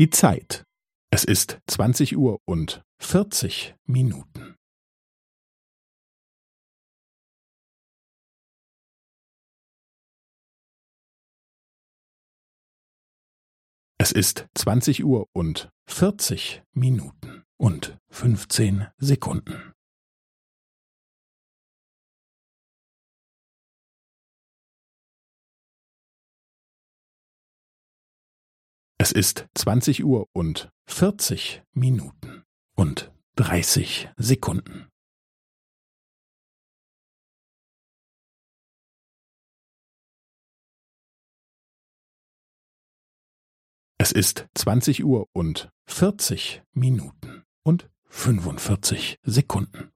Die Zeit. Es ist zwanzig Uhr und vierzig Minuten. Es ist zwanzig Uhr und vierzig Minuten und fünfzehn Sekunden. Es ist zwanzig Uhr und vierzig Minuten und dreißig Sekunden. Es ist zwanzig Uhr und vierzig Minuten und fünfundvierzig Sekunden.